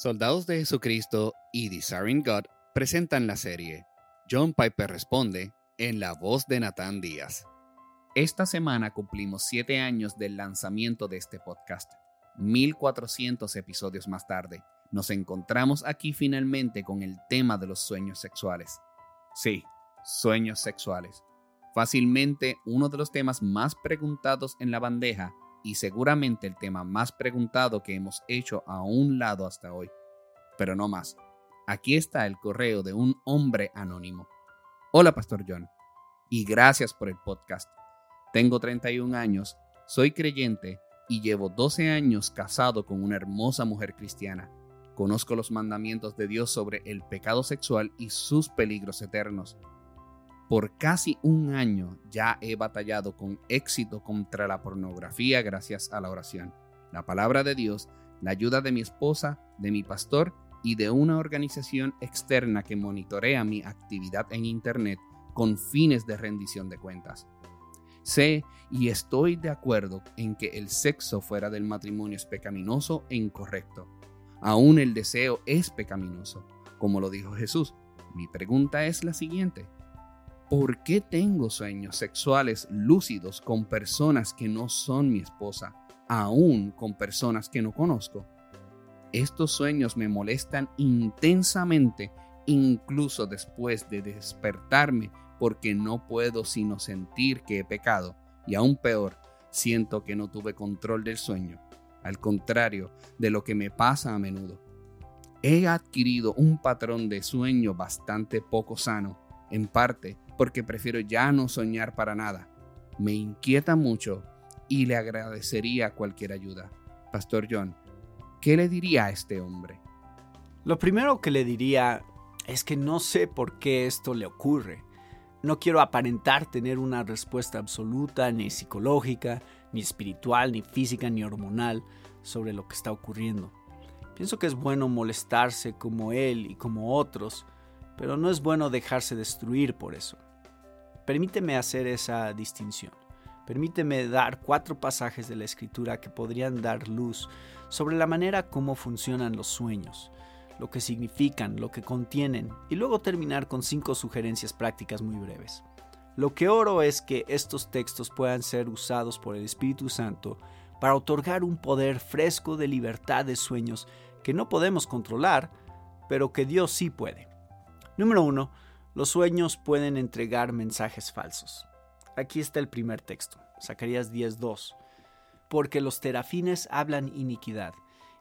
Soldados de Jesucristo y Desiring God presentan la serie John Piper Responde en la voz de Nathan Díaz. Esta semana cumplimos siete años del lanzamiento de este podcast. 1400 episodios más tarde, nos encontramos aquí finalmente con el tema de los sueños sexuales. Sí, sueños sexuales. Fácilmente uno de los temas más preguntados en la bandeja y seguramente el tema más preguntado que hemos hecho a un lado hasta hoy. Pero no más. Aquí está el correo de un hombre anónimo. Hola, Pastor John, y gracias por el podcast. Tengo 31 años, soy creyente y llevo 12 años casado con una hermosa mujer cristiana. Conozco los mandamientos de Dios sobre el pecado sexual y sus peligros eternos. Por casi un año ya he batallado con éxito contra la pornografía gracias a la oración, la palabra de Dios, la ayuda de mi esposa, de mi pastor y de una organización externa que monitorea mi actividad en Internet con fines de rendición de cuentas. Sé y estoy de acuerdo en que el sexo fuera del matrimonio es pecaminoso e incorrecto. Aún el deseo es pecaminoso, como lo dijo Jesús. Mi pregunta es la siguiente. ¿Por qué tengo sueños sexuales lúcidos con personas que no son mi esposa, aún con personas que no conozco? Estos sueños me molestan intensamente, incluso después de despertarme, porque no puedo sino sentir que he pecado, y aún peor, siento que no tuve control del sueño, al contrario de lo que me pasa a menudo. He adquirido un patrón de sueño bastante poco sano, en parte porque prefiero ya no soñar para nada. Me inquieta mucho y le agradecería cualquier ayuda. Pastor John, ¿qué le diría a este hombre? Lo primero que le diría es que no sé por qué esto le ocurre. No quiero aparentar tener una respuesta absoluta, ni psicológica, ni espiritual, ni física, ni hormonal sobre lo que está ocurriendo. Pienso que es bueno molestarse como él y como otros, pero no es bueno dejarse destruir por eso. Permíteme hacer esa distinción. Permíteme dar cuatro pasajes de la escritura que podrían dar luz sobre la manera como funcionan los sueños, lo que significan, lo que contienen, y luego terminar con cinco sugerencias prácticas muy breves. Lo que oro es que estos textos puedan ser usados por el Espíritu Santo para otorgar un poder fresco de libertad de sueños que no podemos controlar, pero que Dios sí puede. Número uno, los sueños pueden entregar mensajes falsos. Aquí está el primer texto, Zacarías 10:2. Porque los terafines hablan iniquidad,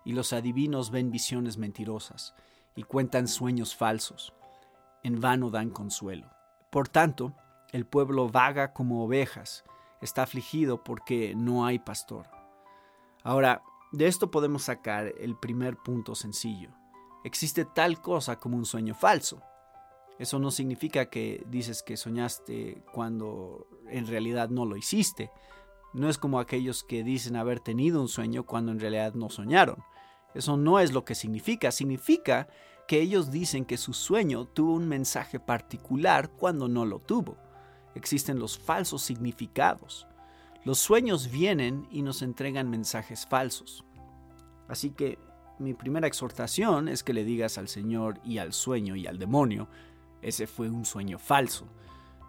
y los adivinos ven visiones mentirosas, y cuentan sueños falsos. En vano dan consuelo. Por tanto, el pueblo vaga como ovejas, está afligido porque no hay pastor. Ahora, de esto podemos sacar el primer punto sencillo. Existe tal cosa como un sueño falso. Eso no significa que dices que soñaste cuando en realidad no lo hiciste. No es como aquellos que dicen haber tenido un sueño cuando en realidad no soñaron. Eso no es lo que significa. Significa que ellos dicen que su sueño tuvo un mensaje particular cuando no lo tuvo. Existen los falsos significados. Los sueños vienen y nos entregan mensajes falsos. Así que mi primera exhortación es que le digas al Señor y al sueño y al demonio ese fue un sueño falso.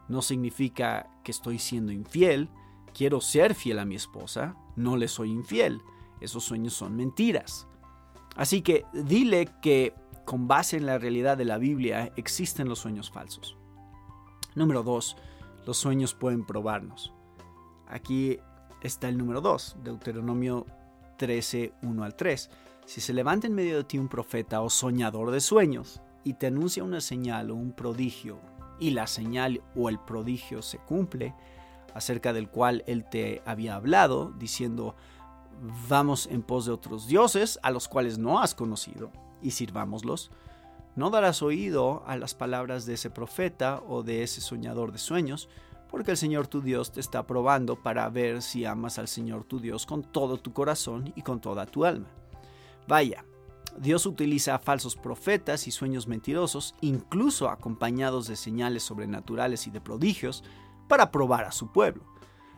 No significa que estoy siendo infiel. Quiero ser fiel a mi esposa. No le soy infiel. Esos sueños son mentiras. Así que dile que con base en la realidad de la Biblia existen los sueños falsos. Número 2. Los sueños pueden probarnos. Aquí está el número 2, Deuteronomio 13, 1 al 3. Si se levanta en medio de ti un profeta o soñador de sueños y te anuncia una señal o un prodigio, y la señal o el prodigio se cumple, acerca del cual él te había hablado, diciendo, vamos en pos de otros dioses a los cuales no has conocido, y sirvámoslos, no darás oído a las palabras de ese profeta o de ese soñador de sueños, porque el Señor tu Dios te está probando para ver si amas al Señor tu Dios con todo tu corazón y con toda tu alma. Vaya, Dios utiliza a falsos profetas y sueños mentirosos, incluso acompañados de señales sobrenaturales y de prodigios, para probar a su pueblo.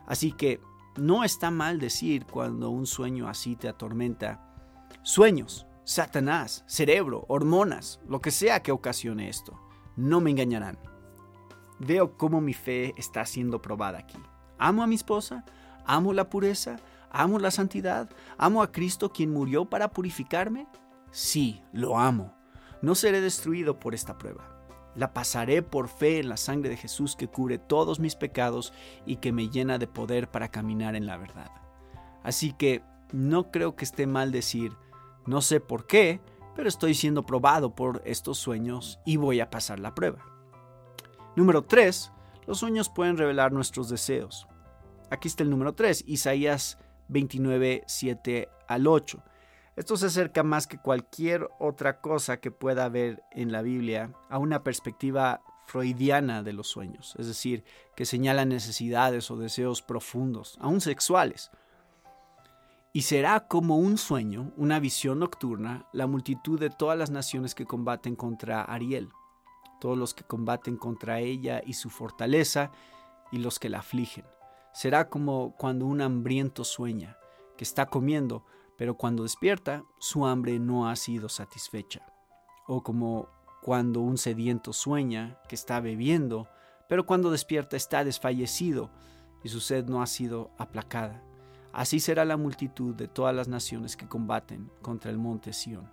Así que no está mal decir cuando un sueño así te atormenta, sueños, Satanás, cerebro, hormonas, lo que sea que ocasione esto. No me engañarán. Veo cómo mi fe está siendo probada aquí. Amo a mi esposa, amo la pureza, amo la santidad, amo a Cristo quien murió para purificarme. Sí, lo amo. No seré destruido por esta prueba. La pasaré por fe en la sangre de Jesús que cubre todos mis pecados y que me llena de poder para caminar en la verdad. Así que no creo que esté mal decir, no sé por qué, pero estoy siendo probado por estos sueños y voy a pasar la prueba. Número 3. Los sueños pueden revelar nuestros deseos. Aquí está el número 3, Isaías 29, 7 al 8. Esto se acerca más que cualquier otra cosa que pueda haber en la Biblia a una perspectiva freudiana de los sueños, es decir, que señala necesidades o deseos profundos, aún sexuales. Y será como un sueño, una visión nocturna, la multitud de todas las naciones que combaten contra Ariel, todos los que combaten contra ella y su fortaleza, y los que la afligen. Será como cuando un hambriento sueña, que está comiendo, pero cuando despierta, su hambre no ha sido satisfecha. O como cuando un sediento sueña que está bebiendo, pero cuando despierta está desfallecido y su sed no ha sido aplacada. Así será la multitud de todas las naciones que combaten contra el monte Sión.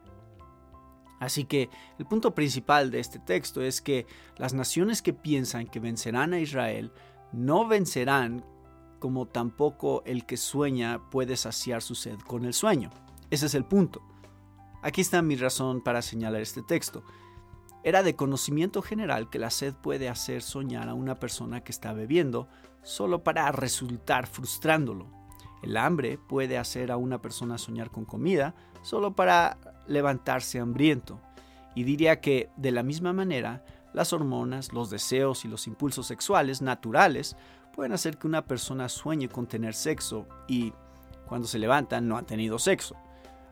Así que el punto principal de este texto es que las naciones que piensan que vencerán a Israel no vencerán como tampoco el que sueña puede saciar su sed con el sueño. Ese es el punto. Aquí está mi razón para señalar este texto. Era de conocimiento general que la sed puede hacer soñar a una persona que está bebiendo solo para resultar frustrándolo. El hambre puede hacer a una persona soñar con comida solo para levantarse hambriento. Y diría que, de la misma manera, las hormonas, los deseos y los impulsos sexuales naturales pueden hacer que una persona sueñe con tener sexo y cuando se levanta no ha tenido sexo.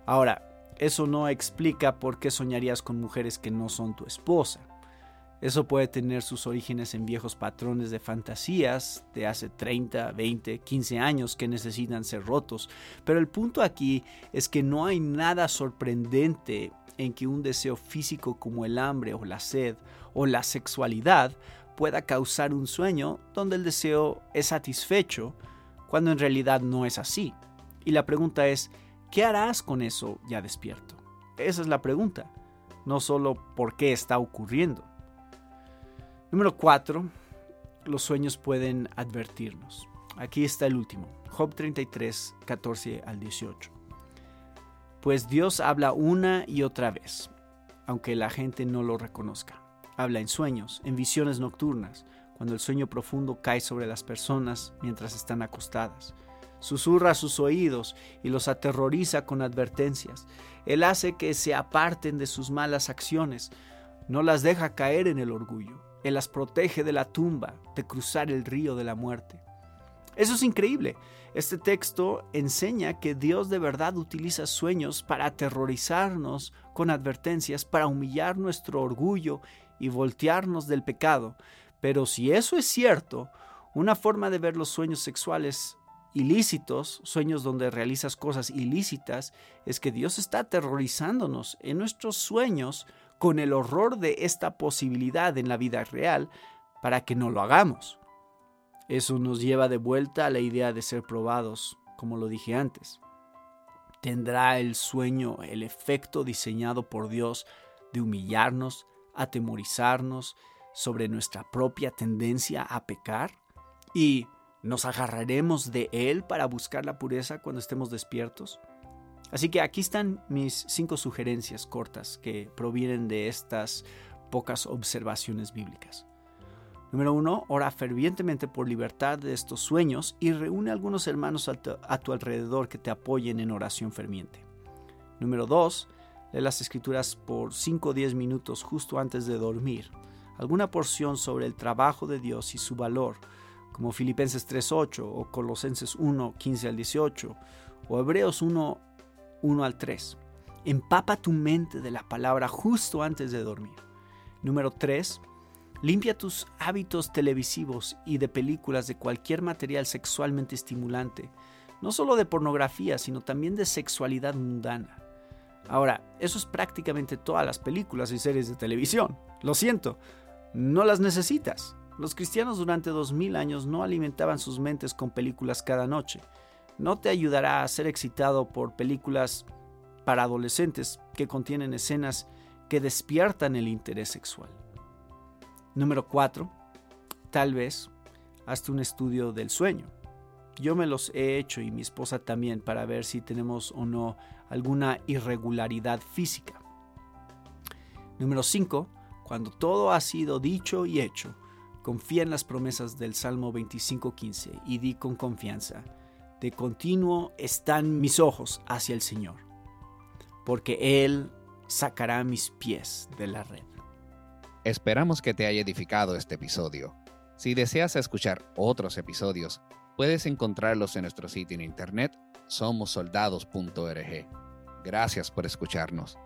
Ahora, eso no explica por qué soñarías con mujeres que no son tu esposa. Eso puede tener sus orígenes en viejos patrones de fantasías de hace 30, 20, 15 años que necesitan ser rotos. Pero el punto aquí es que no hay nada sorprendente en que un deseo físico como el hambre o la sed o la sexualidad pueda causar un sueño donde el deseo es satisfecho cuando en realidad no es así. Y la pregunta es, ¿qué harás con eso ya despierto? Esa es la pregunta, no solo por qué está ocurriendo. Número 4. Los sueños pueden advertirnos. Aquí está el último, Job 33, 14 al 18. Pues Dios habla una y otra vez, aunque la gente no lo reconozca. Habla en sueños, en visiones nocturnas, cuando el sueño profundo cae sobre las personas mientras están acostadas. Susurra sus oídos y los aterroriza con advertencias. Él hace que se aparten de sus malas acciones, no las deja caer en el orgullo. Él las protege de la tumba, de cruzar el río de la muerte. Eso es increíble. Este texto enseña que Dios de verdad utiliza sueños para aterrorizarnos con advertencias, para humillar nuestro orgullo y voltearnos del pecado. Pero si eso es cierto, una forma de ver los sueños sexuales ilícitos, sueños donde realizas cosas ilícitas, es que Dios está aterrorizándonos en nuestros sueños con el horror de esta posibilidad en la vida real para que no lo hagamos. Eso nos lleva de vuelta a la idea de ser probados, como lo dije antes. ¿Tendrá el sueño el efecto diseñado por Dios de humillarnos, atemorizarnos sobre nuestra propia tendencia a pecar y nos agarraremos de él para buscar la pureza cuando estemos despiertos. Así que aquí están mis cinco sugerencias cortas que provienen de estas pocas observaciones bíblicas. Número uno, ora fervientemente por libertad de estos sueños y reúne a algunos hermanos a tu, a tu alrededor que te apoyen en oración ferviente. Número dos, Lee las escrituras por 5 o 10 minutos justo antes de dormir. Alguna porción sobre el trabajo de Dios y su valor, como Filipenses 3.8 o Colosenses 1, 15 al 18 o Hebreos 1, 1 al 3. Empapa tu mente de la palabra justo antes de dormir. Número 3. Limpia tus hábitos televisivos y de películas de cualquier material sexualmente estimulante, no solo de pornografía, sino también de sexualidad mundana. Ahora, eso es prácticamente todas las películas y series de televisión. Lo siento, no las necesitas. Los cristianos durante dos mil años no alimentaban sus mentes con películas cada noche. No te ayudará a ser excitado por películas para adolescentes que contienen escenas que despiertan el interés sexual. Número 4. Tal vez hazte un estudio del sueño. Yo me los he hecho y mi esposa también para ver si tenemos o no alguna irregularidad física. Número 5. Cuando todo ha sido dicho y hecho, confía en las promesas del Salmo 25.15 y di con confianza, de continuo están mis ojos hacia el Señor, porque Él sacará mis pies de la red. Esperamos que te haya edificado este episodio. Si deseas escuchar otros episodios, puedes encontrarlos en nuestro sitio en internet somosoldados.org. Gracias por escucharnos.